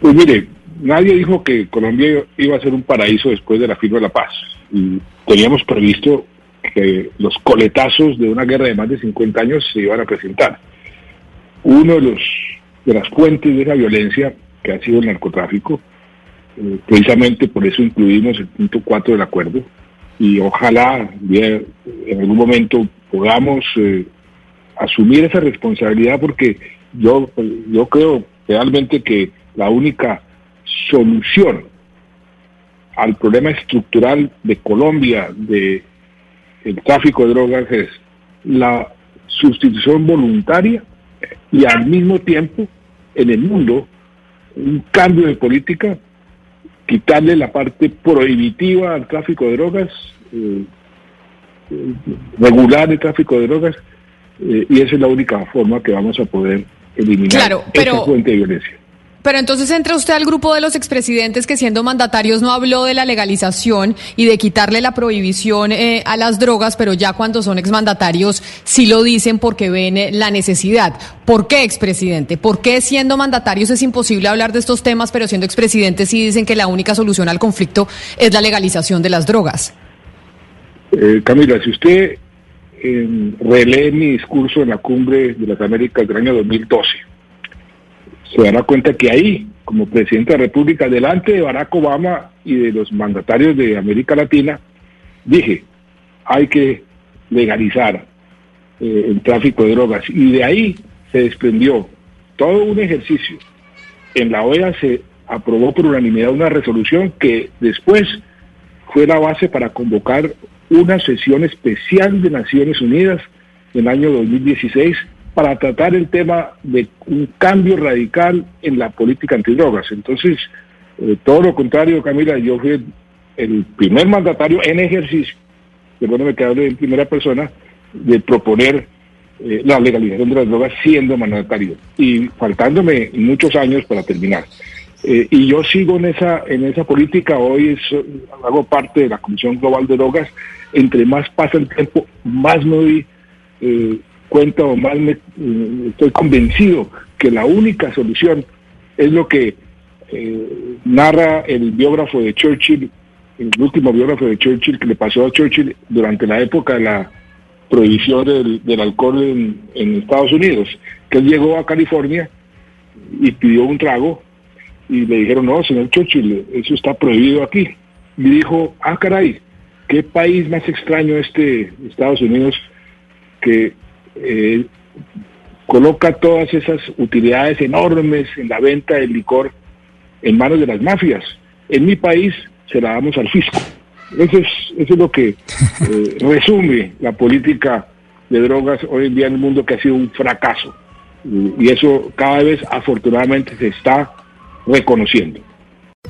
Pues mire, nadie dijo que Colombia iba a ser un paraíso después de la firma de la paz. Y teníamos previsto que los coletazos de una guerra de más de 50 años se iban a presentar. Uno de los de las fuentes de esa violencia que ha sido el narcotráfico. Eh, precisamente por eso incluimos el punto 4 del acuerdo y ojalá en algún momento podamos eh, asumir esa responsabilidad porque yo, yo creo realmente que la única solución al problema estructural de Colombia, de el tráfico de drogas, es la sustitución voluntaria y al mismo tiempo en el mundo un cambio de política, quitarle la parte prohibitiva al tráfico de drogas, eh, regular el tráfico de drogas, eh, y esa es la única forma que vamos a poder eliminar esa fuente de violencia. Pero entonces entra usted al grupo de los expresidentes que siendo mandatarios no habló de la legalización y de quitarle la prohibición eh, a las drogas, pero ya cuando son exmandatarios sí lo dicen porque ven eh, la necesidad. ¿Por qué expresidente? ¿Por qué siendo mandatarios es imposible hablar de estos temas, pero siendo expresidentes sí dicen que la única solución al conflicto es la legalización de las drogas? Eh, Camila, si usted relee mi discurso en la cumbre de las Américas del año 2012, se dará cuenta que ahí, como presidente de la República, delante de Barack Obama y de los mandatarios de América Latina, dije, hay que legalizar eh, el tráfico de drogas. Y de ahí se desprendió todo un ejercicio. En la OEA se aprobó por unanimidad una resolución que después fue la base para convocar una sesión especial de Naciones Unidas en el año 2016 para tratar el tema de un cambio radical en la política antidrogas. Entonces, eh, todo lo contrario, Camila, yo fui el primer mandatario en ejercicio, perdóname que hable en primera persona, de proponer eh, la legalización de las drogas siendo mandatario y faltándome muchos años para terminar. Eh, y yo sigo en esa en esa política, hoy hago parte de la Comisión Global de Drogas, entre más pasa el tiempo, más me doy cuenta o más me, mm, estoy convencido que la única solución es lo que eh, narra el biógrafo de Churchill, el último biógrafo de Churchill que le pasó a Churchill durante la época de la prohibición del, alcohol en, Estados Unidos, que él llegó a California y pidió un trago y le dijeron, no, señor Churchill, eso está prohibido aquí. Y dijo, ah, caray, qué país más extraño este Estados Unidos que eh, coloca todas esas utilidades enormes en la venta del licor en manos de las mafias. En mi país se la damos al fisco. Eso es, eso es lo que eh, resume la política de drogas hoy en día en el mundo que ha sido un fracaso. Y eso cada vez afortunadamente se está reconociendo.